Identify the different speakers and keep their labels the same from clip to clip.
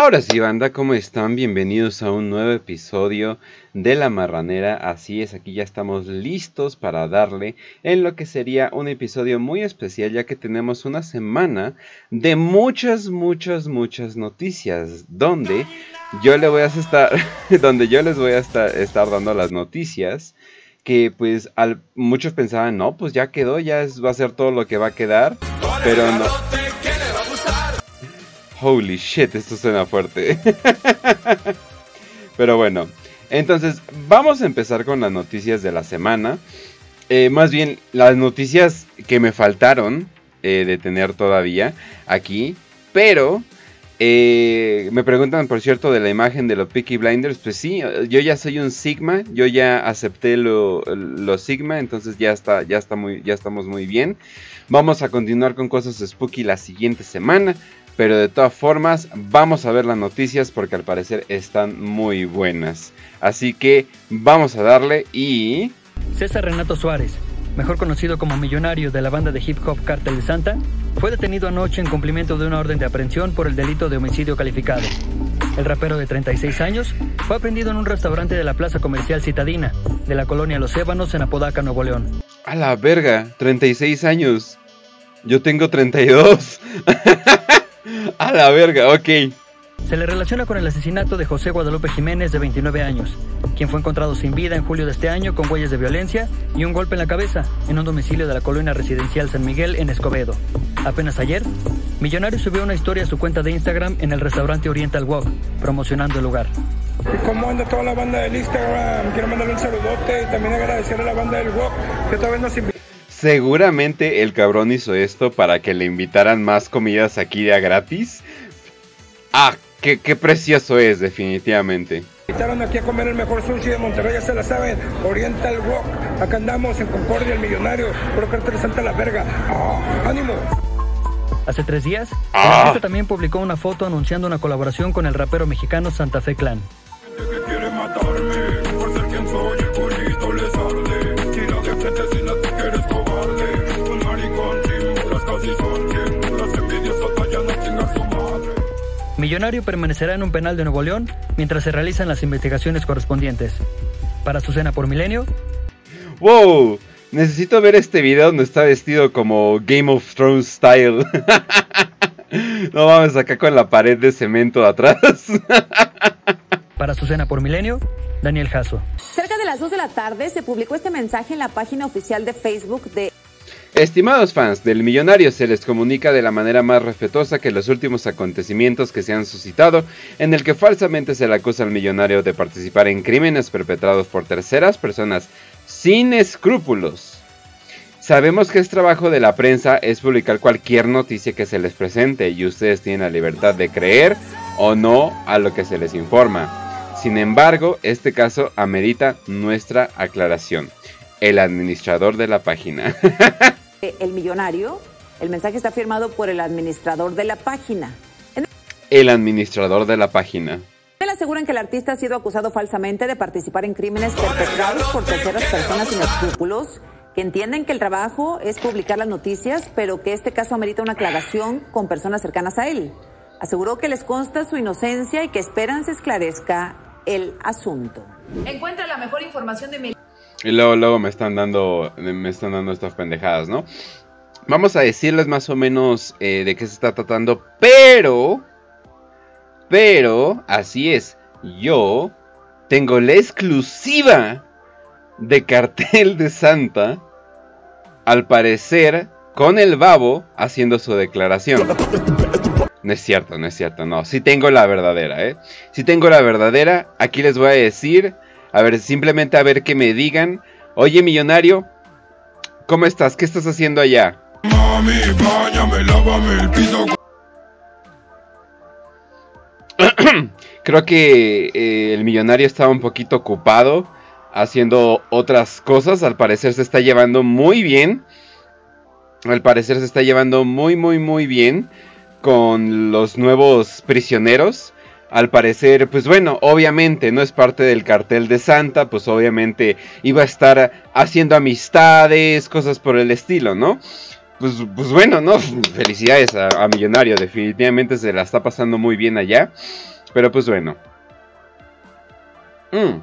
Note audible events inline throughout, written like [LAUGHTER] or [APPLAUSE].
Speaker 1: Ahora sí, banda, ¿cómo están? Bienvenidos a un nuevo episodio de La Marranera. Así es, aquí ya estamos listos para darle en lo que sería un episodio muy especial, ya que tenemos una semana de muchas, muchas, muchas noticias, donde yo le voy a estar, [LAUGHS] donde yo les voy a estar, dando las noticias que pues muchos pensaban, no, pues ya quedó, ya va a ser todo lo que va a quedar, pero no. Holy shit, esto suena fuerte. [LAUGHS] Pero bueno, entonces vamos a empezar con las noticias de la semana. Eh, más bien, las noticias que me faltaron eh, de tener todavía aquí. Pero eh, me preguntan, por cierto, de la imagen de los Peaky Blinders. Pues sí, yo ya soy un Sigma. Yo ya acepté lo, Sigma. Entonces ya está, ya está muy, ya estamos muy bien. Vamos a continuar con cosas spooky la siguiente semana. Pero de todas formas, vamos a ver las noticias porque al parecer están muy buenas. Así que vamos a darle y...
Speaker 2: César Renato Suárez, mejor conocido como millonario de la banda de hip hop Cartel de Santa, fue detenido anoche en cumplimiento de una orden de aprehensión por el delito de homicidio calificado. El rapero de 36 años fue aprendido en un restaurante de la plaza comercial Citadina, de la colonia Los Ébanos en Apodaca, Nuevo León.
Speaker 1: A la verga, 36 años. Yo tengo 32. [LAUGHS] [LAUGHS] A la verga, ok.
Speaker 2: Se le relaciona con el asesinato de José Guadalupe Jiménez, de 29 años, quien fue encontrado sin vida en julio de este año con huellas de violencia y un golpe en la cabeza en un domicilio de la colonia residencial San Miguel en Escobedo. Apenas ayer, Millonario subió una historia a su cuenta de Instagram en el restaurante Oriental Walk, promocionando el lugar.
Speaker 3: ¿Y cómo anda toda la banda del Instagram? Quiero mandarle un saludote y también agradecer a la banda del Walk que todavía nos invitó
Speaker 1: Seguramente el cabrón hizo esto para que le invitaran más comidas aquí de a gratis. Ah, qué, precioso es, definitivamente.
Speaker 3: Invitaron aquí a comer el mejor sushi de Monterrey, ya se la saben. Oriental Walk. Acá andamos en Concordia, el millonario. Por cartel Santa la verga. Ah, ¡Ánimo!
Speaker 2: Hace tres días, el ah. artista también publicó una foto anunciando una colaboración con el rapero mexicano Santa Fe Clan. Millonario permanecerá en un penal de Nuevo León mientras se realizan las investigaciones correspondientes. Para su cena por milenio.
Speaker 1: ¡Wow! Necesito ver este video donde está vestido como Game of Thrones style. [LAUGHS] no vamos acá con la pared de cemento atrás. [LAUGHS]
Speaker 2: Para su cena por milenio, Daniel Jasso.
Speaker 4: Cerca de las 2 de la tarde se publicó este mensaje en la página oficial de Facebook de
Speaker 1: Estimados fans del millonario, se les comunica de la manera más respetuosa que los últimos acontecimientos que se han suscitado, en el que falsamente se le acusa al millonario de participar en crímenes perpetrados por terceras personas sin escrúpulos. Sabemos que es trabajo de la prensa es publicar cualquier noticia que se les presente y ustedes tienen la libertad de creer o no a lo que se les informa. Sin embargo, este caso amerita nuestra aclaración. El administrador de la página. [LAUGHS]
Speaker 4: el millonario, el mensaje está firmado por el administrador de la página.
Speaker 1: El administrador de la página.
Speaker 4: Él aseguran que el artista ha sido acusado falsamente de participar en crímenes perpetrados por terceras personas sin escrúpulos, que entienden que el trabajo es publicar las noticias, pero que este caso amerita una aclaración con personas cercanas a él. Aseguró que les consta su inocencia y que esperan se esclarezca el asunto.
Speaker 5: Encuentra la mejor información de
Speaker 1: y luego, luego me están dando. Me están dando estas pendejadas, ¿no? Vamos a decirles más o menos eh, de qué se está tratando. Pero. Pero. Así es. Yo. Tengo la exclusiva. De cartel de Santa. Al parecer. Con el babo. Haciendo su declaración. No es cierto, no es cierto, no. Sí tengo la verdadera, ¿eh? Si tengo la verdadera. Aquí les voy a decir a ver, simplemente a ver que me digan. Oye, millonario, ¿cómo estás? ¿Qué estás haciendo allá? Mami, el piso. [CLEARS THROAT] Creo que eh, el millonario estaba un poquito ocupado haciendo otras cosas. Al parecer se está llevando muy bien. Al parecer se está llevando muy, muy, muy bien con los nuevos prisioneros al parecer, pues bueno, obviamente no es parte del cartel de Santa, pues obviamente iba a estar haciendo amistades, cosas por el estilo, ¿no? pues, pues bueno, ¿no? [LAUGHS] Felicidades a, Millonario, definitivamente se la está pasando muy bien allá. Pero pues bueno. Mm.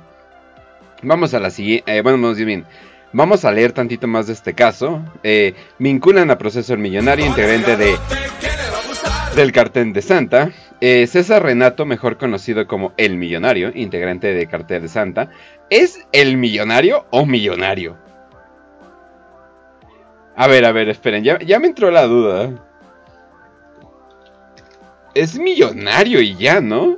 Speaker 1: Vamos a la siguiente, eh, bueno, vamos bien. Vamos a leer tantito más de este caso. Eh, vinculan a proceso el millonario integrante de del cartel de Santa. Eh, César Renato, mejor conocido como El Millonario, integrante de cartel de Santa. ¿Es el millonario o millonario? A ver, a ver, esperen, ya, me entró la duda. Es millonario y ya, ¿no?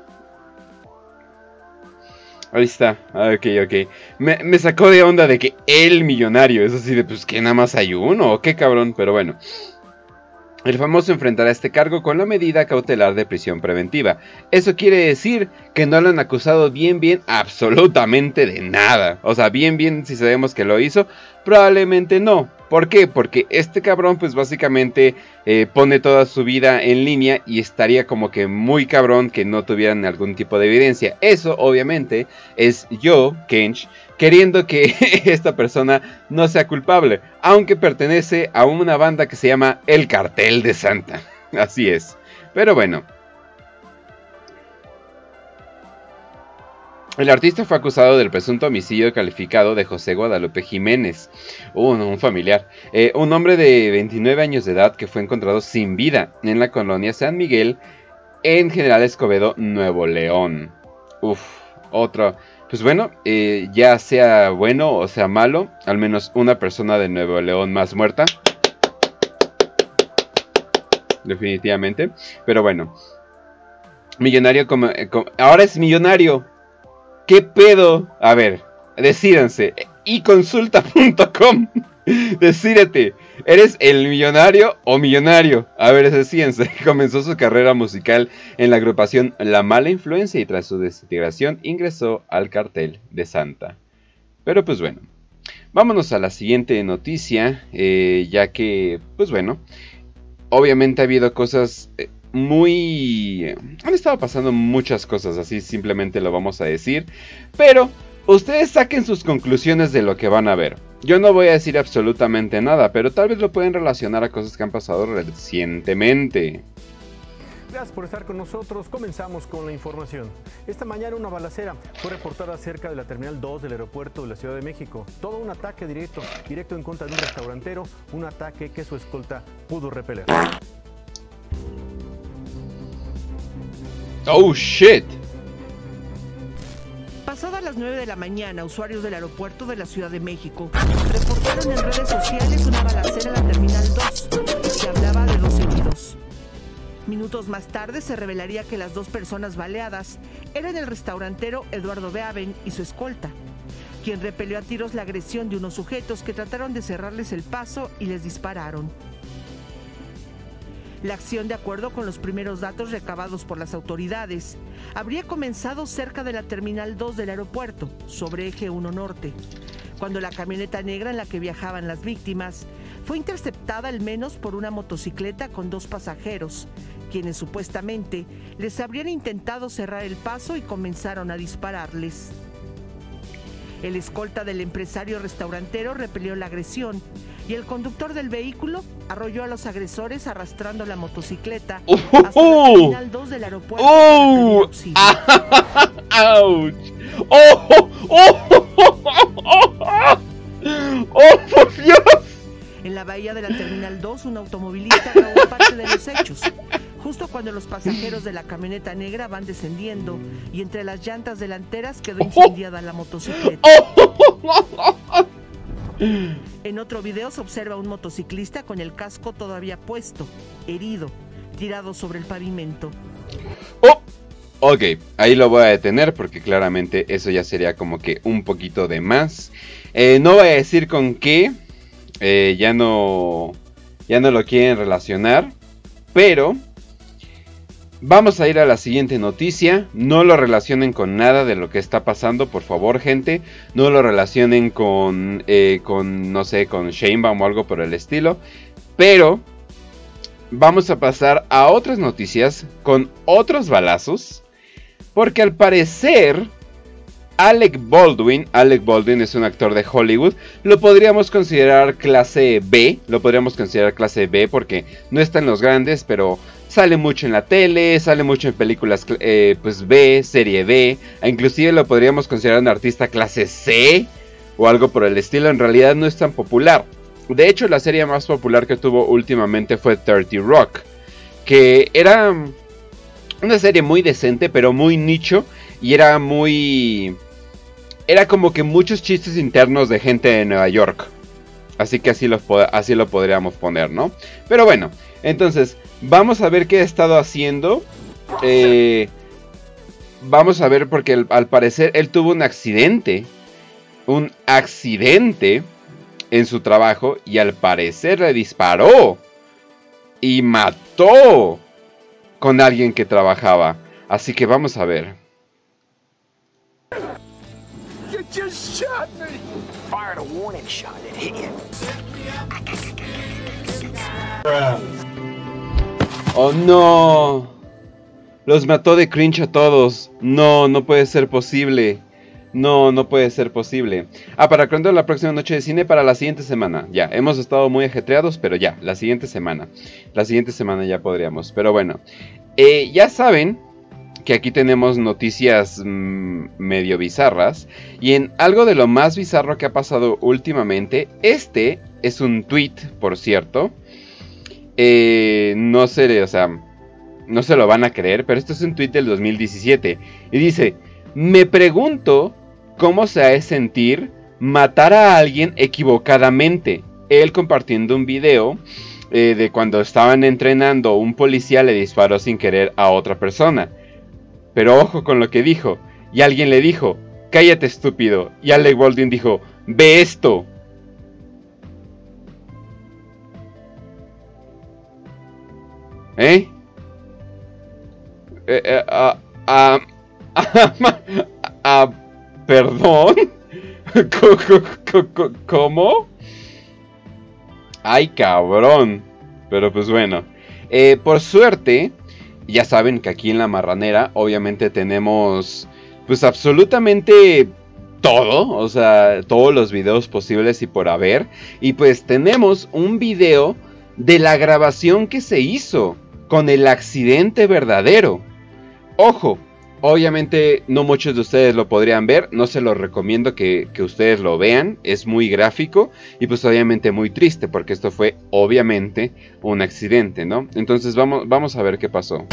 Speaker 1: Ahí está, ah, ok, ok. Me, me, sacó de onda de que el millonario, es así de pues que nada más hay uno, qué cabrón, pero bueno. El famoso enfrentará este cargo con la medida cautelar de prisión preventiva. Eso quiere decir que no lo han acusado bien, bien, absolutamente de nada. O sea, bien, bien, si sabemos que lo hizo, probablemente no. ¿Por qué? Porque este cabrón pues básicamente eh, pone toda su vida en línea y estaría como que muy cabrón que no tuvieran algún tipo de evidencia. Eso obviamente es yo, Kench, queriendo que [LAUGHS] esta persona no sea culpable, aunque pertenece a una banda que se llama El Cartel de Santa. [LAUGHS] Así es. Pero bueno. El artista fue acusado del presunto homicidio calificado de José Guadalupe Jiménez, un, familiar, eh, un hombre de 29 años de edad que fue encontrado sin vida en la colonia San Miguel, en General Escobedo, Nuevo León. Uf, otro. Pues bueno, eh, ya sea bueno o sea malo, al menos una persona de Nuevo León más muerta. Definitivamente. Pero bueno. Millonario como eh, ahora es millonario ¿Qué pedo? A ver, decídense. iconsulta.com. [LAUGHS] Decídete, ¿eres el millonario o millonario? A ver, decídense. [LAUGHS] Comenzó su carrera musical en la agrupación La Mala Influencia y tras su desintegración ingresó al cartel de Santa. Pero pues bueno, vámonos a la siguiente noticia, eh, ya que, pues bueno, obviamente ha habido cosas eh, muy... Han estado pasando muchas cosas, así simplemente lo vamos a decir. Pero ustedes saquen sus conclusiones de lo que van a ver. Yo no voy a decir absolutamente nada, pero tal vez lo pueden relacionar a cosas que han pasado recientemente.
Speaker 6: Gracias por estar con nosotros. Comenzamos con la información. Esta mañana una balacera fue reportada cerca de la Terminal 2 del aeropuerto de la Ciudad de México. Todo un ataque directo, directo en contra de un restaurantero, un ataque que su escolta pudo repeler.
Speaker 1: Oh shit.
Speaker 7: Pasadas las 9 de la mañana, usuarios del aeropuerto de la Ciudad de México reportaron en redes sociales una balacera en la Terminal 2. Se hablaba de dos heridos. Minutos más tarde se revelaría que las dos personas baleadas eran el restaurantero Eduardo Beaven y su escolta, quien repelió a tiros la agresión de unos sujetos que trataron de cerrarles el paso y les dispararon. La acción, de acuerdo con los primeros datos recabados por las autoridades, habría comenzado cerca de la Terminal 2 del aeropuerto, sobre eje 1 Norte, cuando la camioneta negra en la que viajaban las víctimas fue interceptada al menos por una motocicleta con dos pasajeros, quienes supuestamente les habrían intentado cerrar el paso y comenzaron a dispararles. El escolta del empresario restaurantero repelió la agresión y el conductor del vehículo arrolló a los agresores arrastrando la motocicleta uh, [LAUGHS] hasta el terminal 2 del aeropuerto. [LAUGHS] ¡Oh!
Speaker 1: ¡Oh! ¡Oh! ¡Oh! por Dios!
Speaker 7: En la bahía de la Terminal 2, un automovilista grabó parte de los hechos. Justo cuando los pasajeros de la camioneta negra van descendiendo y entre las llantas delanteras quedó incendiada la motocicleta. En otro video se observa un motociclista con el casco todavía puesto, herido, tirado sobre el pavimento.
Speaker 1: ¡Oh! Ok, ahí lo voy a detener porque claramente eso ya sería como que un poquito de más. Eh, no voy a decir con qué, eh, ya no, ya no lo quieren relacionar, pero Vamos a ir a la siguiente noticia. No lo relacionen con nada de lo que está pasando, por favor, gente. No lo relacionen con, eh, con no sé, con Shanebaum o algo por el estilo. Pero vamos a pasar a otras noticias con otros balazos. Porque al parecer, Alec Baldwin, Alec Baldwin es un actor de Hollywood, lo podríamos considerar clase B, lo podríamos considerar clase B porque no está en los grandes, pero sale mucho en la tele, sale mucho en películas eh, pues B, serie B, e inclusive lo podríamos considerar un artista clase C o algo por el estilo, en realidad no es tan popular. De hecho, la serie más popular que tuvo últimamente fue 30 Rock, que era una serie muy decente, pero muy nicho y era muy era como que muchos chistes internos de gente de Nueva York. Así que así lo, así lo podríamos poner, ¿no? Pero bueno, entonces, vamos a ver qué ha estado haciendo. Eh, vamos a ver porque al parecer él tuvo un accidente. Un accidente en su trabajo y al parecer le disparó y mató con alguien que trabajaba. Así que vamos a ver. Fired a warning shot. It hit you. Oh no. Los mató de cringe a todos. No, no puede ser posible. No, no puede ser posible. Ah, para cuando la próxima noche de cine para la siguiente semana. Ya, hemos estado muy ajetreados, pero ya, la siguiente semana. La siguiente semana ya podríamos. Pero bueno, eh, ya saben que aquí tenemos noticias mm, medio bizarras. Y en algo de lo más bizarro que ha pasado últimamente, este es un tweet, por cierto. Eh, no sé, o sea, no se lo van a creer, pero esto es un tweet del 2017. Y dice, me pregunto cómo se ha de sentir matar a alguien equivocadamente. Él compartiendo un video eh, de cuando estaban entrenando, un policía le disparó sin querer a otra persona. Pero ojo con lo que dijo. Y alguien le dijo, cállate estúpido. Y Alec Baldwin dijo, ve esto. ¿Eh? eh, eh ah, ah, ah, [LAUGHS] ¿Perdón? ¿Cómo? Ay, cabrón. Pero pues bueno. Eh, por suerte, ya saben que aquí en la marranera obviamente tenemos pues absolutamente todo, o sea, todos los videos posibles y por haber. Y pues tenemos un video de la grabación que se hizo con el accidente verdadero. Ojo, Obviamente no muchos de ustedes lo podrían ver, no se lo recomiendo que, ustedes lo vean, es muy gráfico y pues obviamente muy triste porque esto fue obviamente un accidente, ¿no? Entonces vamos, vamos a ver qué pasó.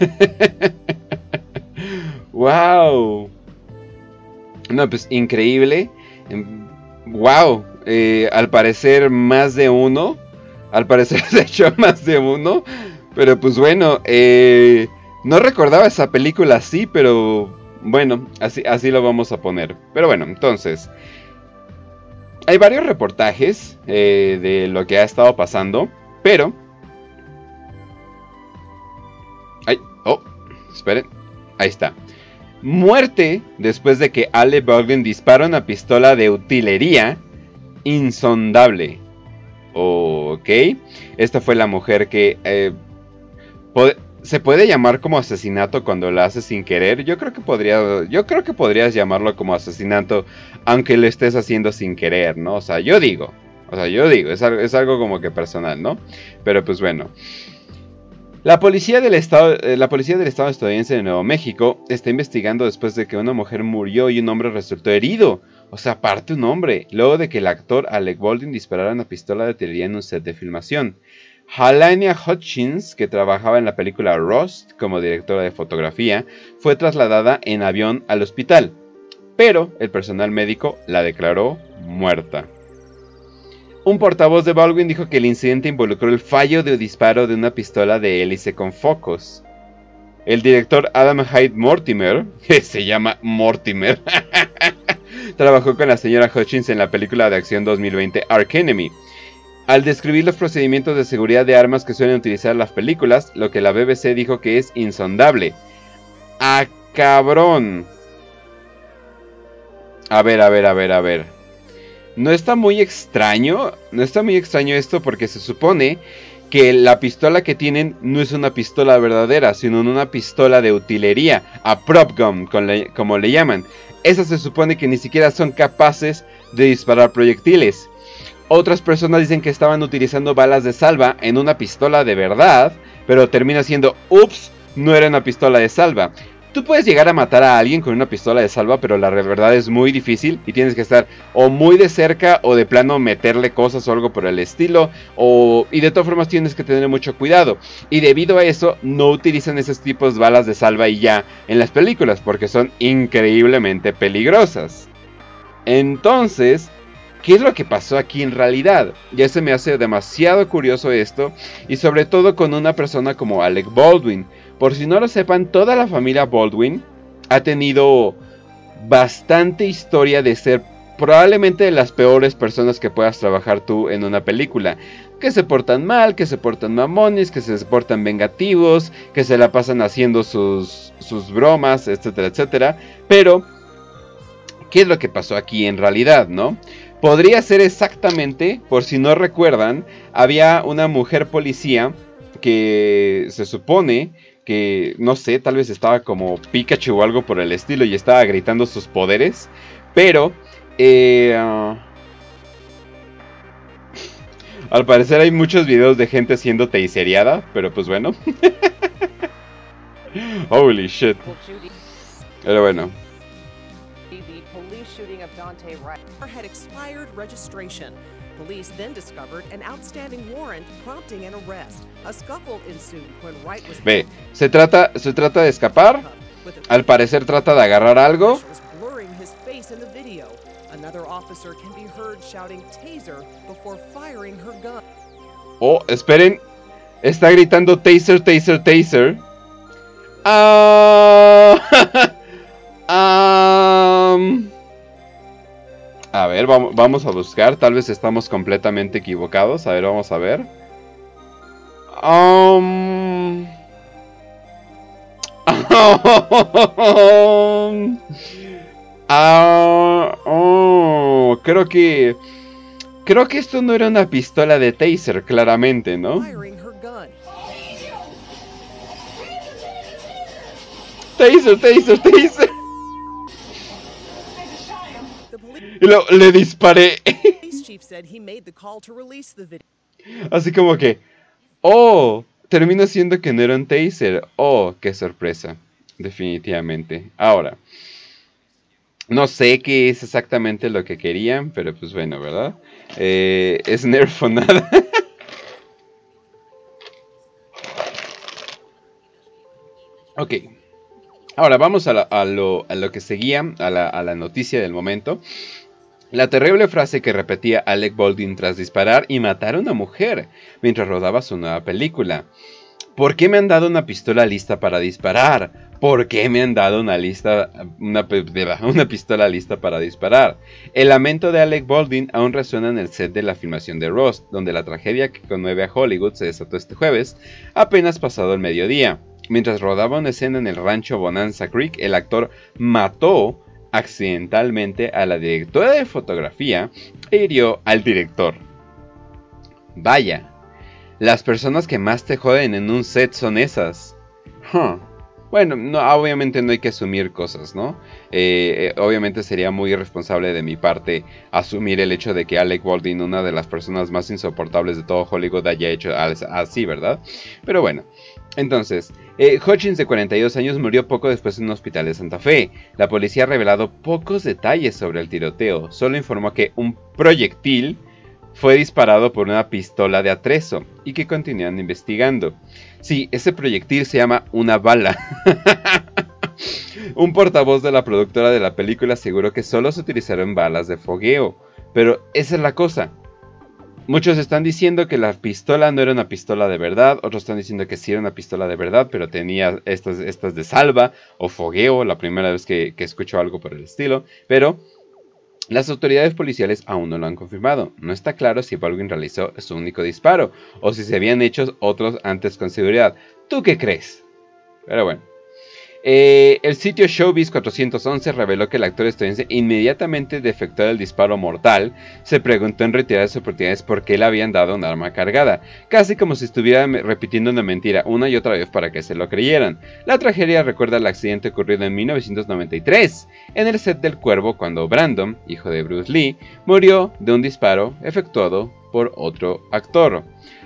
Speaker 1: [LAUGHS] ¡Wow! No, pues increíble. ¡Wow! Em, eh, al parecer más de uno. Al parecer [LAUGHS] se echó más de uno. Pero pues bueno, eh, no recordaba esa película así, pero bueno, así, así lo vamos a poner. Pero bueno, entonces. Hay varios reportajes eh, de lo que ha estado pasando, pero... Ay, oh, esperen. Ahí está. Muerte después de que Ale Baldwin dispara una pistola de utilería insondable. Ok. Esta fue la mujer que... Eh, ¿Se puede llamar como asesinato cuando la haces sin querer? Yo creo que podría, yo creo que podrías llamarlo como asesinato, aunque lo estés haciendo sin querer, ¿no? O sea, yo digo, o sea, yo digo, es es algo como que personal, ¿no? Pero pues bueno. La policía, del estado, eh, la policía del estado estadounidense de Nuevo México está investigando después de que una mujer murió y un hombre resultó herido. O sea, aparte un hombre, luego de que el actor Alec Baldwin disparara una pistola de artillería en un set de filmación. Halania Hutchins, que trabajaba en la película Rust como directora de fotografía, fue trasladada en avión al hospital, pero el personal médico la declaró muerta. Un portavoz de Baldwin dijo que el incidente involucró el fallo de disparo de una pistola de hélice con focos. El director Adam Hyde Mortimer, [LAUGHS] que se llama Mortimer, [LAUGHS] trabajó con la señora Hutchins en la película de acción 2020 Ark Enemy. Al describir los procedimientos de seguridad de armas que suelen utilizar las películas, lo que la BBC dijo que es insondable. ¡A cabrón! A ver, a ver, a ver, a ver. No está muy extraño, no está muy extraño esto porque se supone que la pistola que tienen no es una pistola verdadera, sino una pistola de utilería, a prop gun, como le llaman. Esas se supone que ni siquiera son capaces de disparar proyectiles. Otras personas dicen que estaban utilizando balas de salva en una pistola de verdad, pero termina siendo, ups, no era una pistola de salva. Tú puedes llegar a matar a alguien con una pistola de salva, pero la verdad es muy difícil y tienes que estar o muy de cerca o de plano meterle cosas o algo por el estilo. O, y de todas formas tienes que tener mucho cuidado. Y debido a eso no utilizan esos tipos de balas de salva y ya en las películas porque son increíblemente peligrosas. Entonces, ¿Qué es lo que pasó aquí en realidad? Ya se me hace demasiado curioso esto, y sobre todo con una persona como Alec Baldwin. Por si no lo sepan, toda la familia Baldwin ha tenido bastante historia de ser probablemente de las peores personas que puedas trabajar tú en una película. Que se portan mal, que se portan mamones, que se portan vengativos, que se la pasan haciendo sus, sus bromas, etcétera, etcétera. Pero, ¿qué es lo que pasó aquí en realidad, no? Podría ser exactamente, por si no recuerdan, había una mujer policía que se supone que, no sé, tal vez estaba como Pikachu o algo por el estilo y estaba gritando sus poderes, pero... Eh, ah, al parecer hay muchos videos de gente siendo teiseriada, pero pues bueno. [LAUGHS] Holy shit. Pero bueno. Registration. Police then discovered an outstanding warrant prompting an arrest. A scuffle ensued when Wright was Ve, se trata se trata de escapar. Al parecer trata de agarrar algo. Oh, esperen. Está gritando taser, taser, taser. Ah. um... [LAUGHS] A ver, vamos, a buscar. Tal vez estamos completamente equivocados. A ver, vamos a ver. Um... [LAUGHS] Ah, oh, creo que... Creo que esto no era una pistola de taser, claramente, ¿no? Taser, taser, taser. Y lo, le disparé. Así como que, oh, termina siendo que no era un taser. Oh, qué sorpresa. Definitivamente. Ahora, no sé qué es exactamente lo que querían, pero pues bueno, ¿verdad? Eh, es nerf nada. [LAUGHS] ok. Ahora vamos a, lo, que seguía, a la, a la noticia del momento. La terrible frase que repetía Alec Baldwin tras disparar y matar a una mujer mientras rodaba su nueva película. ¿Por qué me han dado una pistola lista para disparar? ¿Por qué me han dado una lista, una, una, pistola lista para disparar? El lamento de Alec Baldwin aún resuena en el set de la filmación de Ross, donde la tragedia que conmueve a Hollywood se desató este jueves, apenas pasado el mediodía. Mientras rodaba una escena en el rancho Bonanza Creek, el actor mató accidentalmente a la directora de fotografía e hirió al director. Vaya, las personas que más te joden en un set son esas. Bueno, no, obviamente no hay que asumir cosas, ¿no? Eh, eh, obviamente sería muy irresponsable de mi parte asumir el hecho de que Alec Baldwin, una de las personas más insoportables de todo Hollywood, haya hecho así, ¿verdad? Pero bueno, entonces, eh, Hutchins, de 42 años, murió poco después en un hospital de Santa Fe. La policía ha revelado pocos detalles sobre el tiroteo, solo informó que un proyectil fue disparado por una pistola de atrezo y que continúan investigando. Sí, ese proyectil se llama una bala. [LAUGHS] un portavoz de la productora de la película aseguró que solo se utilizaron balas de fogueo. Pero esa es la cosa. Muchos están diciendo que la pistola no era una pistola de verdad, otros están diciendo que sí era una pistola de verdad, pero tenía estas, estas de salva o fogueo, la primera vez que, que escucho algo por el estilo, pero las autoridades policiales aún no lo han confirmado. No está claro si Baldwin realizó su único disparo o si se habían hecho otros antes con seguridad. ¿Tú qué crees? Pero bueno. Eh, el sitio Showbiz 411 reveló que el actor estadounidense inmediatamente defectó del disparo mortal. Se preguntó en retiradas oportunidades por qué le habían dado un arma cargada, casi como si estuviera repitiendo una mentira una y otra vez para que se lo creyeran. La tragedia recuerda el accidente ocurrido en 1993 en el set del Cuervo cuando Brandon, hijo de Bruce Lee, murió de un disparo efectuado por otro actor.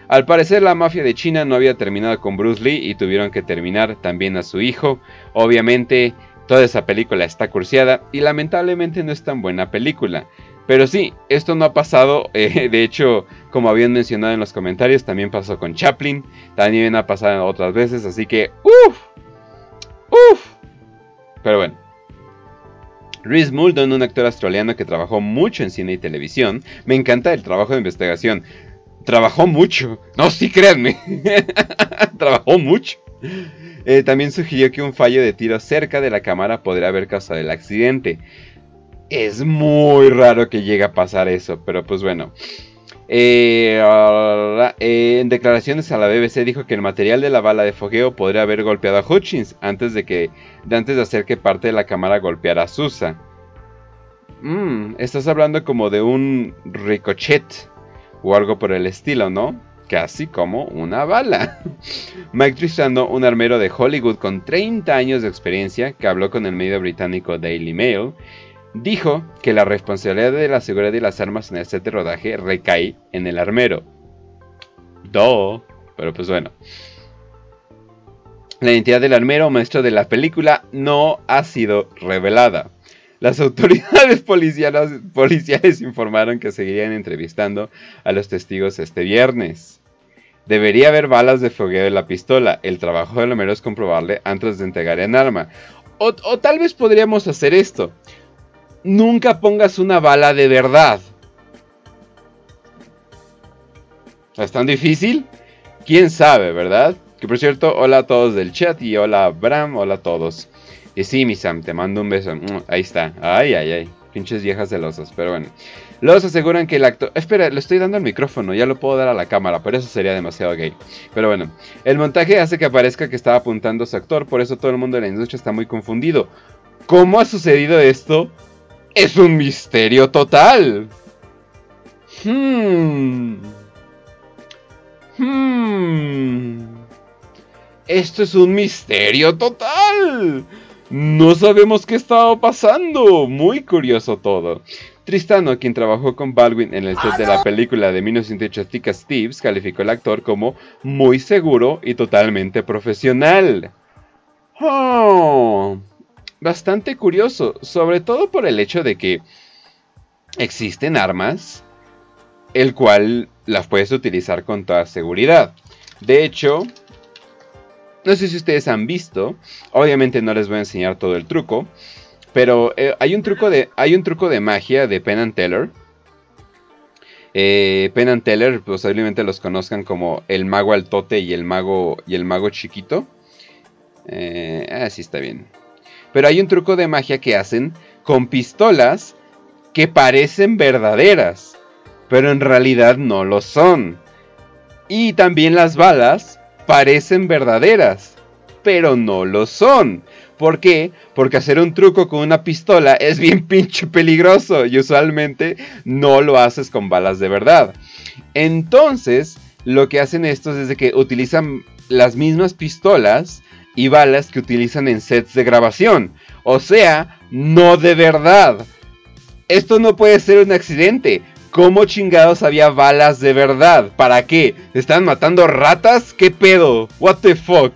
Speaker 1: Al parecer la mafia de China no había terminado con Bruce Lee y tuvieron que terminar también a su hijo. Obviamente toda esa película está cursiada y lamentablemente no es tan buena película. Pero sí, esto no ha pasado, [LAUGHS] eh, de hecho, como habían mencionado en los comentarios, también pasó con Chaplin, también ha pasado otras veces, así que, uff, uff. Pero bueno. Rhys Muldoon, un actor australiano que trabajó mucho en cine y televisión, me encanta el trabajo de investigación trabajó mucho. No, sí, créanme. [LAUGHS] trabajó mucho. Eh, también sugirió que un fallo de tiro cerca de la cámara podría haber causado el accidente. Es muy raro que llegue a pasar eso, pero pues bueno. Eh, eh, en declaraciones a la BBC dijo que el material de la bala de fogueo podría haber golpeado a Hutchins antes de, que, antes de hacer que parte de la cámara golpeara a Susa. Mm, estás hablando como de un ricochet o algo por el estilo, ¿no? Casi como una bala. [LAUGHS] Mike Tristano, un armero de Hollywood con 30 años de experiencia, que habló con el medio británico Daily Mail, dijo que la responsabilidad de la seguridad de las armas en el set de rodaje recae en el armero. Do, pero pues bueno. La identidad del armero maestro de la película no ha sido revelada. Las [LAUGHS] autoridades policiales, informaron que seguirían entrevistando a los testigos este viernes. Debería haber balas de fogueo en la pistola. El trabajo de lo es comprobarle antes de entregar en arma. O, o tal vez podríamos hacer esto. Nunca pongas una bala de verdad. ¿Es tan difícil? ¿Quién sabe, verdad? Que por cierto, hola a todos del chat y hola Bram, hola a todos. Y sí, mi Sam, te mando un beso. Mm, ahí está. Ay, ay, ay. Pinches viejas celosas. Pero bueno. Los aseguran que el actor... Espera, le estoy dando el micrófono. Ya lo puedo dar a la cámara. Pero eso sería demasiado gay. Pero bueno. El montaje hace que aparezca que estaba apuntando a su actor. Por eso todo el mundo de la industria está muy confundido. ¿Cómo ha sucedido esto? Es un misterio total. Hmm. Hmm. Esto es un misterio total. No sabemos qué estaba pasando. Muy curioso todo. Tristano, quien trabajó con Baldwin en el set de la película de 1980 Steves, calificó al actor como muy seguro y totalmente profesional. Oh, bastante curioso, sobre todo por el hecho de que existen armas, el cual las puedes utilizar con toda seguridad. De hecho, no sé si ustedes han visto, obviamente no les voy a enseñar todo el truco, pero eh, hay, un truco de, hay un truco de magia de Penn and Teller. Eh, Penn and Teller posiblemente los conozcan como el mago altote y el mago, y el mago chiquito. Eh, así está bien. Pero hay un truco de magia que hacen con pistolas que parecen verdaderas, pero en realidad no lo son. Y también las balas parecen verdaderas, pero no lo son. ¿Por qué? Porque hacer un truco con una pistola es bien [LAUGHS] pinche peligroso y usualmente no lo haces con balas de verdad. Entonces, lo que hacen estos es que utilizan las mismas pistolas y balas que utilizan en sets de grabación. O sea, no de verdad. Esto no puede ser un accidente. ¿Cómo chingados había balas de verdad? ¿Para qué? ¿Están matando ratas? ¿Qué pedo? What the fuck?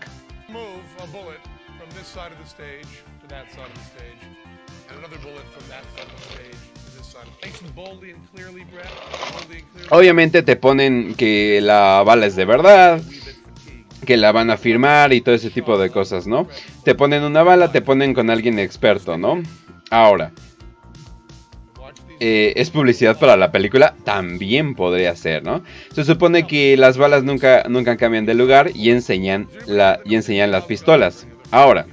Speaker 1: Obviamente te ponen que la bala es de verdad, que la van a firmar y todo ese tipo de cosas, ¿no? Te ponen una bala, te ponen con alguien experto, ¿no? Ahora, eh, es publicidad para la película, también podría ser, ¿no? Se supone que las balas nunca, nunca cambian de lugar y enseñan, la, y enseñan las pistolas. Ahora,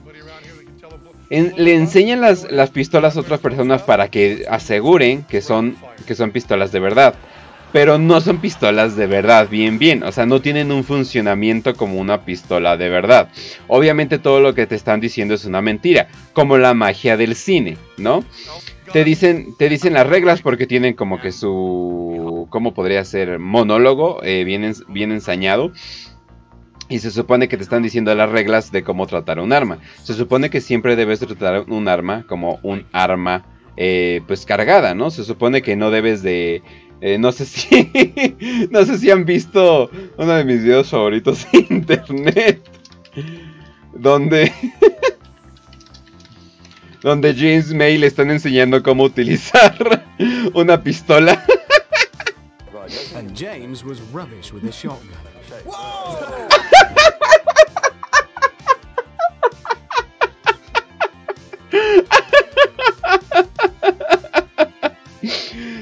Speaker 1: le enseñan las, las, pistolas a otras personas para que aseguren que son, que son pistolas de verdad. pero no son pistolas de verdad, bien, bien. O sea, no tienen un funcionamiento como una pistola de verdad. Obviamente todo lo que te están diciendo es una mentira, como la magia del cine, ¿no? Te dicen, te dicen las reglas porque tienen como que su, ¿cómo podría ser? Monólogo, eh, bien, bien ensañado. Y se supone que te están diciendo las reglas de cómo tratar un arma. Se supone que siempre debes tratar un arma como un arma eh, pues cargada, ¿no? Se supone que no debes de eh, no sé [LAUGHS] si. no sé si han visto uno de mis videos favoritos de [LAUGHS] internet. Donde. Donde James May le están enseñando cómo utilizar [LAUGHS] una pistola. And James was rubbish with a shotgun. [LAUGHS]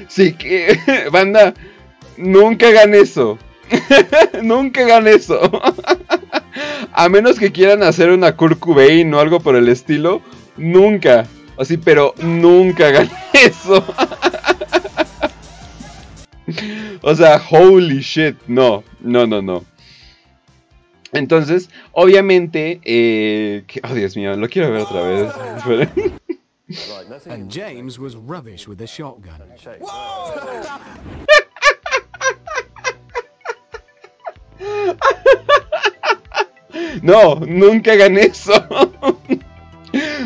Speaker 1: Sí, que, [LAUGHS] banda, nunca hagan eso. nunca hagan eso. A menos que quieran hacer una Kurt Cobain o algo por el estilo, nunca. Así, pero nunca hagan [LAUGHS] eso. o sea, holy shit, no, no, no, no. Entonces, obviamente, eh, oh Dios mío, lo quiero ver otra vez. And James was rubbish with a shotgun. No, nunca hagan eso.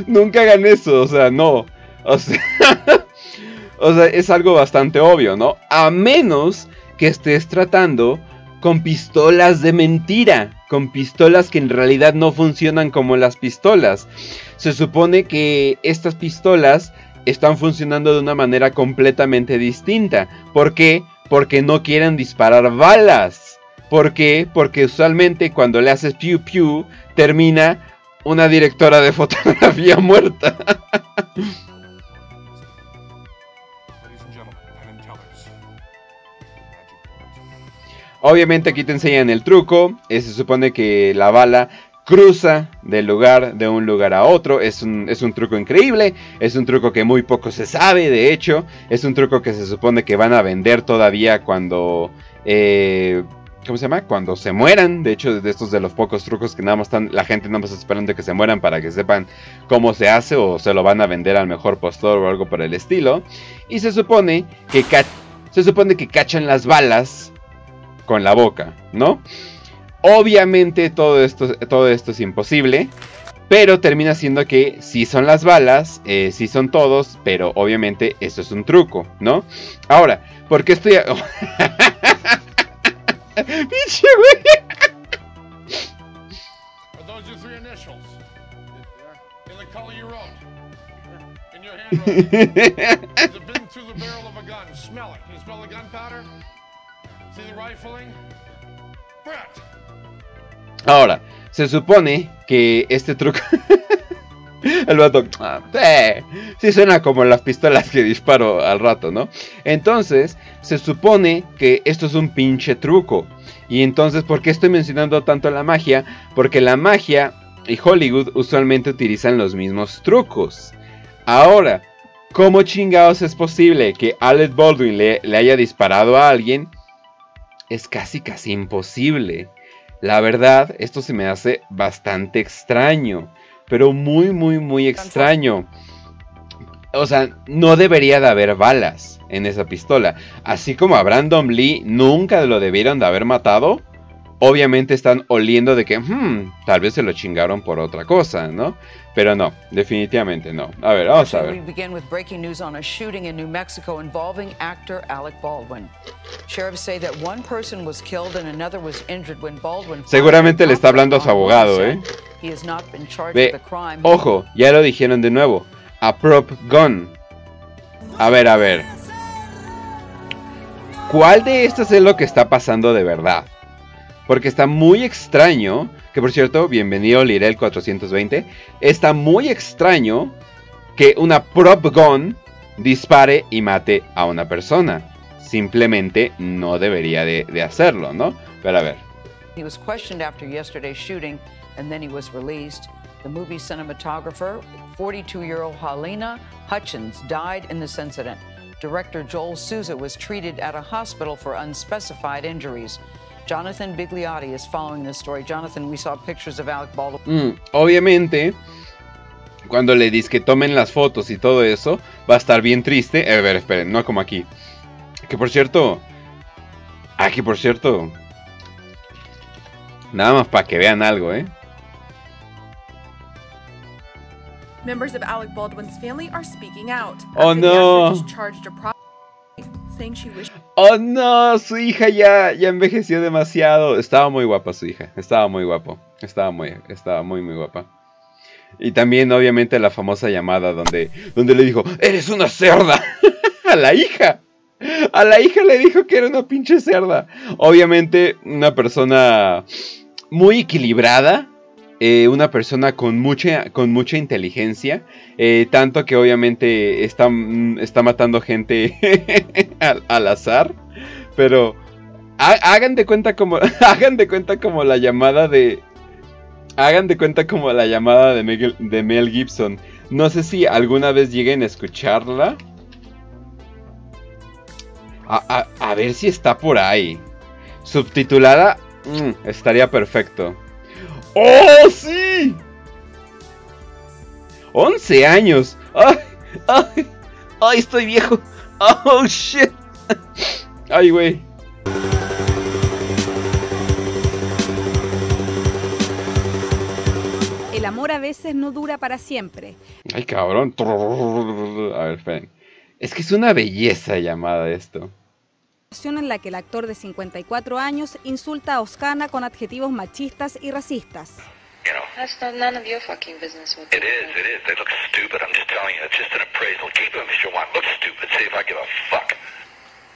Speaker 1: Nunca hagan eso, o sea, no. O sea, [LAUGHS] o sea, es algo bastante obvio, ¿no? A menos que estés tratando con pistolas de mentira, con pistolas que en realidad no funcionan como las pistolas. Se supone que estas pistolas están funcionando de una manera completamente distinta. ¿Por qué? Porque no quieren disparar balas. ¿Por qué? Porque usualmente cuando le haces piu piu termina una directora de fotografía [LAUGHS] muerta. Obviamente aquí te enseñan el truco. Eh, se supone que la bala cruza del lugar de un lugar a otro. Es un, es un, truco increíble. Es un truco que muy poco se sabe, de hecho. Es un truco que se supone que van a vender todavía cuando... Eh, ¿Cómo se llama? Cuando se mueran. De hecho, de estos de los pocos trucos que nada más están... La gente nada más esperando que se mueran para que sepan cómo se hace. O se lo van a vender al mejor postor o algo por el estilo. Y se supone que... Se supone que cachan las balas con la boca, ¿no? Obviamente todo esto, todo esto es imposible. Pero termina siendo que sí son las balas, eh, sí son todos, pero obviamente esto es un truco, ¿no? Ahora, ¿por qué estoy... [LAUGHS] [LAUGHS] ¡Pinche! Ahora, se supone que este truco... [LAUGHS] [LAUGHS] El vato... Ah, sí suena como las pistolas que disparo al rato, ¿no? Entonces, se supone que esto es un pinche truco. Y entonces, ¿por qué estoy mencionando tanto la magia? Porque la magia y Hollywood usualmente utilizan los mismos trucos. Ahora, ¿cómo chingados es posible que Alec Baldwin le haya disparado a alguien es casi casi imposible. La verdad, esto se me hace bastante extraño, pero muy muy muy extraño. O sea, no debería de haber balas en esa pistola. Así como a Brandon Lee nunca lo debieron de haber matado obviamente están oliendo de que, hmm, tal vez se lo chingaron por otra cosa, ¿no? Pero no, definitivamente no. A ver, vamos a ver. We begin with breaking news on a shooting in New Mexico involving actor Alec Baldwin. Sheriffs say that one person was killed and another was injured when Baldwin. Seguramente le está hablando a su abogado, ¿eh? He has not been charged Ve, with the crime. Ojo, ya lo dijeron de nuevo. A prop gun. A ver, a ver. ¿Cuál de estas es lo que está pasando de verdad? Porque está muy extraño, que por cierto, bienvenido Lirel 420, está muy extraño que una prop gun dispare y mate a una persona. Simplemente no debería de, de hacerlo, ¿no? Pero a ver. He was questioned after yesterday's shooting and then he was released. The movie cinematographer, 42-year-old Helena Hutchins, died in this incident.
Speaker 8: director Joel Souza was treated at a hospital for unspecified injuries. Jonathan Bigliotti is following this story. Jonathan, we saw pictures of Alec Baldwin.
Speaker 1: Mm, obviamente, cuando le dices que tomen las fotos y todo eso, va a estar bien triste. A ver, esperen, no como aquí. Que por cierto, aquí por cierto, nada más para que vean algo, ¿eh?
Speaker 9: Members of Alec Baldwin's family are speaking out.
Speaker 1: Oh, no.
Speaker 9: a
Speaker 1: Oh no, su hija ya, ya envejeció demasiado. Estaba muy guapa su hija, estaba muy guapo, estaba muy, estaba muy muy guapa. Y también obviamente la famosa llamada donde, donde le dijo, eres una cerda [LAUGHS] a la hija. A la hija le dijo que era una pinche cerda. Obviamente una persona muy equilibrada, eh, una persona con mucha, con mucha inteligencia, eh, tanto que obviamente está, mm, está matando gente [LAUGHS] [LAUGHS] al, al azar, pero ha- hagan de cuenta como, [LAUGHS] hagan de cuenta como la llamada de, hagan de cuenta como la llamada de, Miguel- de Mel Gibson. No sé si alguna vez lleguen a escucharla. A, a- a ver si está por ahí. Subtitulada, mm, estaría perfecto. ¡Oh, sí! 11 años. [LAUGHS] ¡Ay! ¡Ay! ¡Ay, estoy viejo! ¡Oh, shit! ¡Ay, güey!
Speaker 10: El amor a veces no dura para siempre.
Speaker 1: ¡Ay, cabrón! A ver, esperen. Es que es una belleza llamada esto.
Speaker 10: Situación en la que el actor de 54 años insulta a Oscana con adjetivos machistas y racistas.
Speaker 11: That's not none of your fucking business. What
Speaker 12: It is, it is. They look stupid. I'm just telling you. It's just an appraisal. Keep them if you want. Look stupid. See if I give a fuck.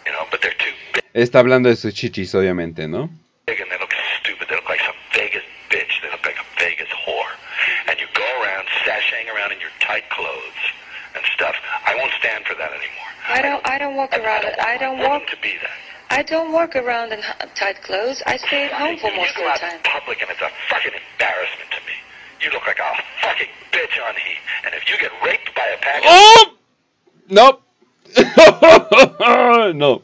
Speaker 12: You know, but they're too
Speaker 1: Está hablando de sus chichis, obviamente, ¿no?
Speaker 12: big and they look stupid. They look like some Vegas bitch. They look like a Vegas whore. And you go around sashaying around in your tight clothes and stuff. I won't stand for that anymore.
Speaker 11: I don't. I don't walk around. it. I don't walk.
Speaker 12: To be that.
Speaker 11: I don't walk around in tight clothes. I stay at home for
Speaker 12: you
Speaker 11: most
Speaker 12: go
Speaker 11: of
Speaker 12: out
Speaker 11: the
Speaker 12: in
Speaker 11: time.
Speaker 12: public and it's a fucking embarrassment to me. You look like a fucking bitch on heat. And if you get raped by a pack of
Speaker 1: ¡Oh! No. [LAUGHS] no.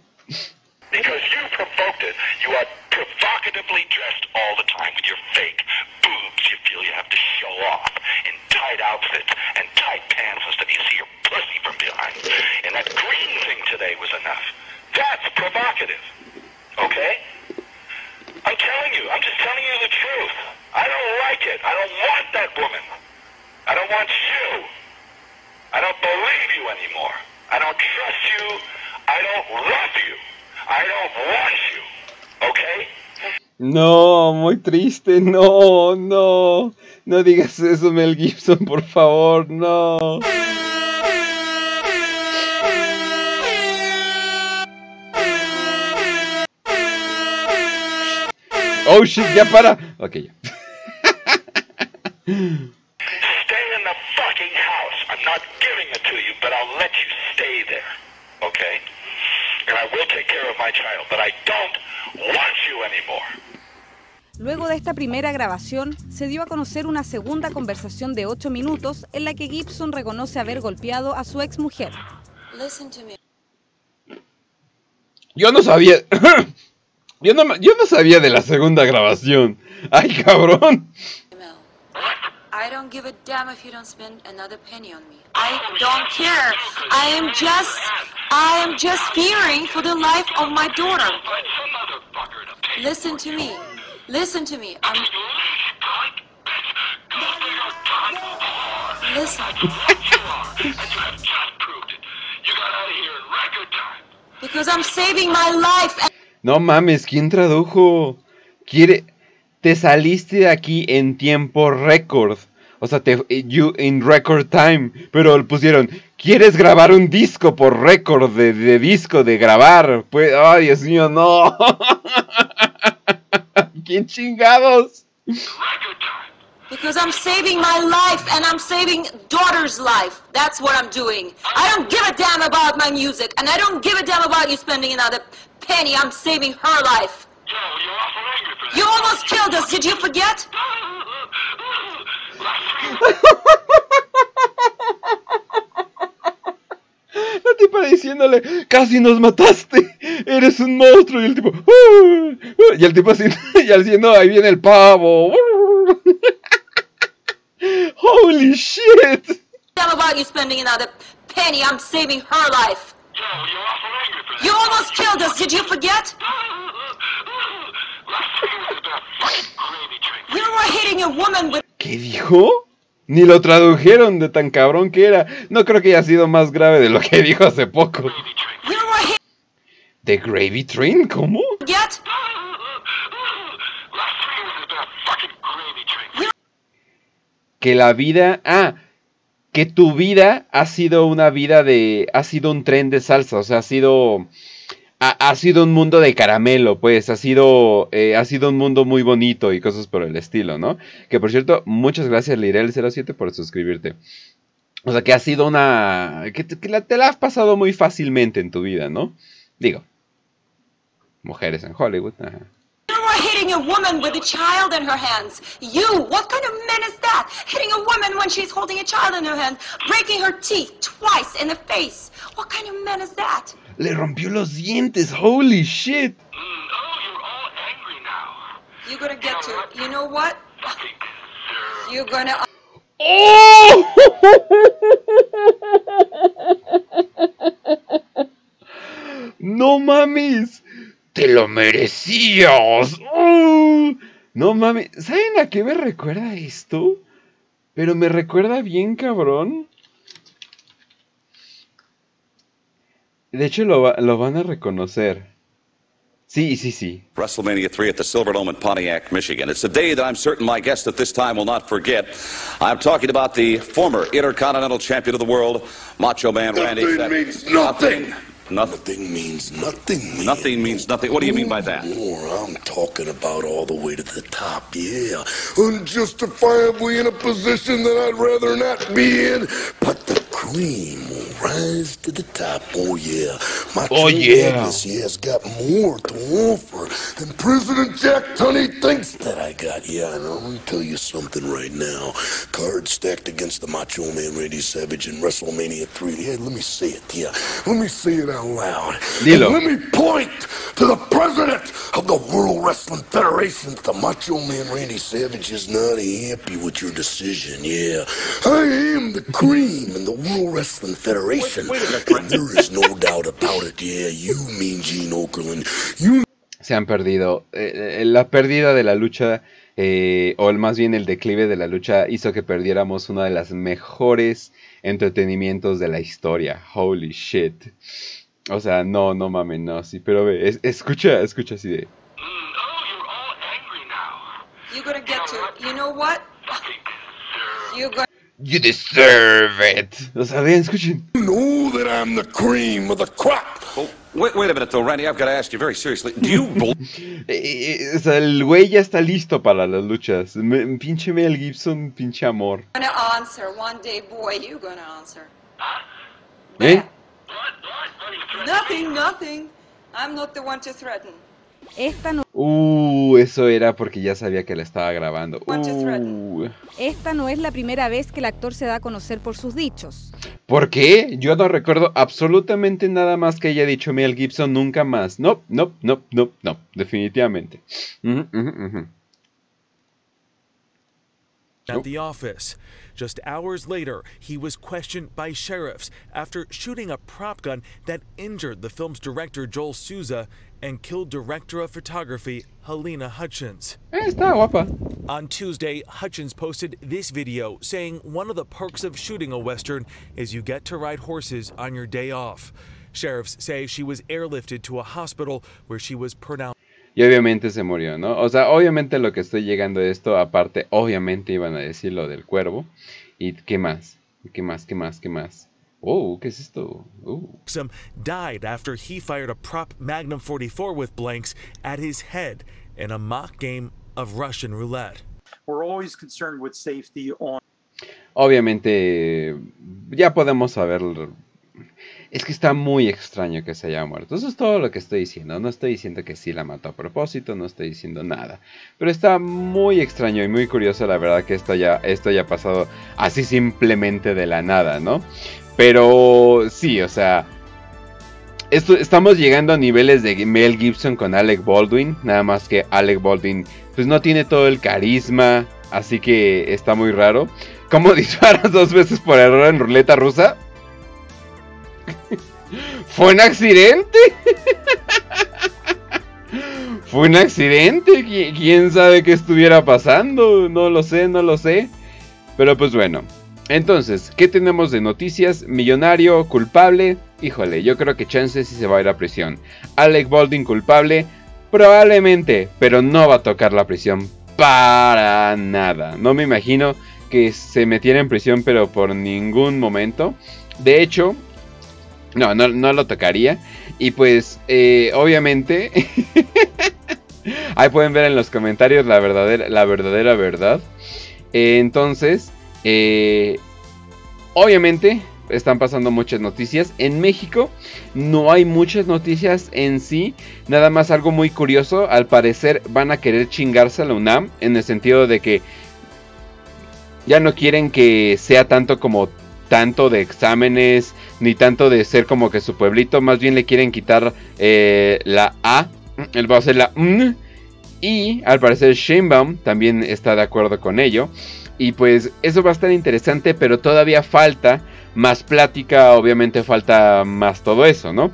Speaker 12: Because you provoked it. You are provocatively dressed all the time with your fake boobs you feel you have to show off in tight outfits and tight pants and stuff. You see your pussy from behind. And that green thing today was enough. That's provocative. Okay? I'm telling you. I'm just telling you the truth. I don't like it. I don't want that woman. I don't want you. I don't believe you anymore. I don't trust you. I don't love you. I don't want you. Okay?
Speaker 1: No, muy triste, no, no. No digas eso, Mel Gibson, por favor, no. Oh shit, ya para. Ok, ya.
Speaker 12: Stay in the fucking house. I'm not giving it to you, but I'll let you stay there. Okay? And I will take care of my child, but I don't want you anymore.
Speaker 10: Luego de esta primera grabación, se dio a conocer una segunda conversación de 8 minutos en la que Gibson reconoce haber golpeado a su ex mujer.
Speaker 11: Listen to me.
Speaker 1: Yo no sabía. Yo no, yo no sabía de la segunda grabación. Ay, cabrón.
Speaker 11: I don't give a damn if you don't spend another penny on me. I don't care. I am just, I am just fearing for the life of my daughter. Listen to me. Listen to me. I'm. Listen. [LAUGHS] Because I'm saving my life.
Speaker 1: No mames, ¿quién tradujo? Quiere. Te saliste de aquí en tiempo récord. O sea, te, you in record time. Pero pusieron, ¿quieres grabar un disco por récord de, disco de grabar? Pues, ay, Dios mío, no. [LAUGHS] ¿Quién chingados?
Speaker 11: Because I'm saving my life and I'm saving daughter's life. That's what I'm doing. I don't give a damn about my music and I don't give a damn about you spending another penny. I'm saving her life. You almost killed us. Did you forget? [LAUGHS]
Speaker 1: La tipa diciéndole, casi nos mataste, eres un monstruo. Y el tipo, "Uh", y el tipo así, [LAUGHS] y haciendo, ahí viene el pavo. [LAUGHS] Holy shit.
Speaker 11: Damn about you spending another penny. I'm saving her life. You almost killed us. Did you forget? You were hitting a woman with.
Speaker 1: ¿Qué dijo? Ni lo tradujeron de tan cabrón que era. No creo que haya sido más grave de lo que [LAUGHS] dijo hace poco. ¿The Gravy Train? ¿Cómo? Que la vida... Ah, que tu vida ha sido una vida de... Ha sido un tren de salsa, o sea, ha sido... Ha, ha sido un mundo de caramelo, pues, ha sido, eh, ha sido un mundo muy bonito y cosas por el estilo, ¿no? Que por cierto, muchas gracias Lirel07 por suscribirte. O sea, que ha sido una... que, te- la has pasado muy fácilmente en tu vida, ¿no? Digo, mujeres en Hollywood. ajá.
Speaker 11: You were hitting a woman with a child in her hands. You! What kind of man is that? Hitting a woman when she's holding a child in her hand, breaking her teeth twice in the face. What kind of man is that?
Speaker 1: Le rompió los dientes, holy shit.
Speaker 11: Mm, oh, you're all angry now. You're gonna get to. You know what? You're gonna. Oh! [LAUGHS]
Speaker 1: No mames. Te lo merecías. ¡Uh! No mames. ¿Saben a qué me recuerda esto? Pero me recuerda bien, cabrón. De hecho, lo, va- lo van a reconocer. Sí, sí, sí.
Speaker 13: WrestleMania 3 at the Silverdome in Pontiac, Michigan. It's a day that I'm certain my guest at this time will not forget. I'm talking about the former Intercontinental Champion of the world, Macho Man Randy
Speaker 14: Nothing means nothing.
Speaker 13: Nothing.
Speaker 14: Means nothing. Man.
Speaker 13: Nothing means nothing. What do you mean by that?
Speaker 14: More, I'm talking about all the way to the top, yeah. Unjustifiably in a position that I'd rather not be in, but the cream will rise to the top. Oh, yeah. My
Speaker 1: Oh, yeah.
Speaker 14: madness, yeah, has got more to offer than President Jack Tunney thinks that I got. Yeah, and I'm going to tell you something right now. Cards stacked against the Macho Man Randy Savage in WrestleMania 3. Yeah, let me say it, yeah. Let me say it out
Speaker 1: Dilo.
Speaker 14: And let me point to the president of the World Wrestling Federation. The Macho Man Randy Savage is not happy with your decision, yeah. I am the cream in the World Wrestling Federation. and there is no doubt about it, yeah. You mean Gene Okerlund. You
Speaker 1: Se han perdido. Eh, eh, la pérdida de la lucha, eh, o el- más bien el declive de la lucha, hizo que perdiéramos uno de los mejores entretenimientos de la historia. Holy shit. O sea, no, no mames, no, sí, pero ve, es- escucha, escucha así de...
Speaker 11: You're gonna get to. You know what? You're gonna.
Speaker 1: You deserve it. O sea, vean, escuchen.
Speaker 14: know that I'm the cream of the crop.
Speaker 13: Oh, wait, wait a minute, though, Randy. I've got to ask you very seriously. Do you [LAUGHS] believe?
Speaker 1: Eh, eh, o sea, el güey ya está listo para las luchas. Me- pinche Mel Gibson, pinche amor.
Speaker 11: gonna answer one day, boy. You're gonna answer.
Speaker 1: ¿Eh?
Speaker 11: Nothing, nothing. I'm not the one to threaten.
Speaker 10: Esta no,
Speaker 1: Uh, eso era porque ya sabía que la estaba grabando. Uh.
Speaker 10: esta no es la primera vez que el actor se da a conocer por sus dichos.
Speaker 1: ¿Por qué? Yo no recuerdo absolutamente nada más que haya dicho Mel Gibson nunca más. No, no, no, no, no, definitivamente. Ujú, ujú, ujú.
Speaker 15: At the office. Just hours later, he was questioned by sheriffs after shooting a prop gun that injured the film's director Joel Souza and killed director of photography Helena Hutchins.
Speaker 1: Está guapa.
Speaker 15: On Tuesday, Hutchins posted this video saying one of the perks of shooting a Western is you get to ride horses on your day off. Sheriffs say she was airlifted to a hospital where she was pronounced.
Speaker 1: Y obviamente se murió, ¿no? O sea, obviamente lo que estoy llegando a esto, aparte, obviamente iban a decir lo del cuervo. ¿Y qué más? ¿Qué más? ¿Qué más? ¿Qué más? Oh, ¿qué es esto?
Speaker 15: Some died after he fired a prop Magnum 44 with blanks at his head in a mock game of Russian roulette.
Speaker 16: We're always concerned with safety on
Speaker 1: Obviamente, ya podemos saber. Es que está muy extraño que se haya muerto. Eso es todo lo que estoy diciendo. No estoy diciendo que sí la mató a propósito, no estoy diciendo nada. Pero está muy extraño y muy curioso, la verdad, que esto ya, esto haya pasado así simplemente de la nada, ¿no? Pero sí, o sea, estamos llegando a niveles de Mel Gibson con Alec Baldwin. Nada más que Alec Baldwin pues no tiene todo el carisma. Así que está muy raro. ¿Cómo [LAUGHS] disparas dos veces por error en ruleta rusa? [LAUGHS] Fue un accidente. [LAUGHS] Fue un accidente. ¿Quién sabe qué estuviera pasando? No lo sé, no lo sé. Pero pues bueno. Entonces, ¿qué tenemos de noticias? Millonario, culpable. Híjole, yo creo que Chance sí se va a ir a prisión. Alec Baldwin culpable. Probablemente, pero no va a tocar la prisión para nada. No me imagino que se metiera en prisión, pero por ningún momento. De hecho, no, no, lo tocaría. Y pues, eh, obviamente, [LAUGHS] ahí pueden ver en los comentarios la verdadera, la verdadera verdad. entonces, eh, obviamente, están pasando muchas noticias. En México no hay muchas noticias en sí. Nada más algo muy curioso. Al parecer van a querer chingarse a la UNAM. En el sentido de que ya no quieren que sea tanto como tanto de exámenes. Ni tanto de ser como que su pueblito. Más bien le quieren quitar eh, la A. Él va a hacer la M. Y al parecer Sheinbaum también está de acuerdo con ello. Y pues eso va a estar interesante, pero todavía falta más plática, obviamente falta más todo eso, ¿no?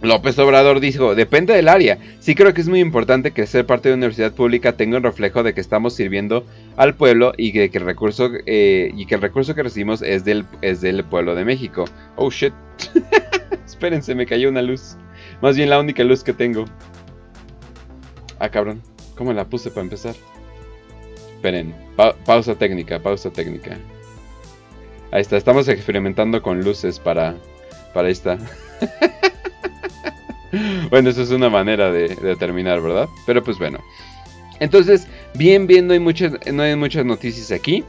Speaker 1: López Obrador dijo, depende del área. Sí creo que es muy importante que ser parte de una universidad pública tenga un reflejo de que estamos sirviendo al pueblo y que, el, recurso, eh, que el recurso que recibimos es del, es del pueblo de México. Oh, shit. [LAUGHS] Espérense, me cayó una luz. Más bien la única luz que tengo. Ah, cabrón. ¿Cómo la puse para empezar? Esperen. pausa técnica, pausa técnica. Ahí está, estamos experimentando con luces para, para esta. [LAUGHS] [LAUGHS] bueno, eso es una manera de, terminar, ¿verdad? Pero pues bueno. Entonces, bien, bien, no hay muchas, no hay muchas noticias aquí.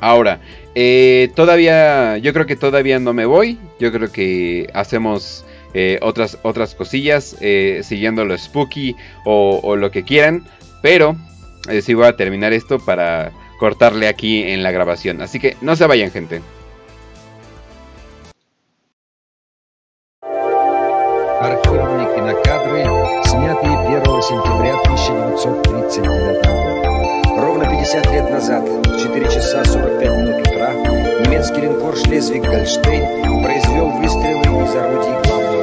Speaker 1: Ahora, eh, todavía, yo creo que todavía no me voy. Yo creo que hacemos eh, otras, otras cosillas, eh, siguiendo lo spooky o, o, lo que quieran. Pero, sí voy a terminar esto para cortarle aquí en la grabación. Así que no se vayan, gente.
Speaker 17: Архивные кинокадры, снятые 1 сентября 1939 года. Ровно 50 лет назад, в 4 часа 45 минут утра, немецкий линкор «Шлезвиг-Гольштейн» произвел выстрелы из орудий главного.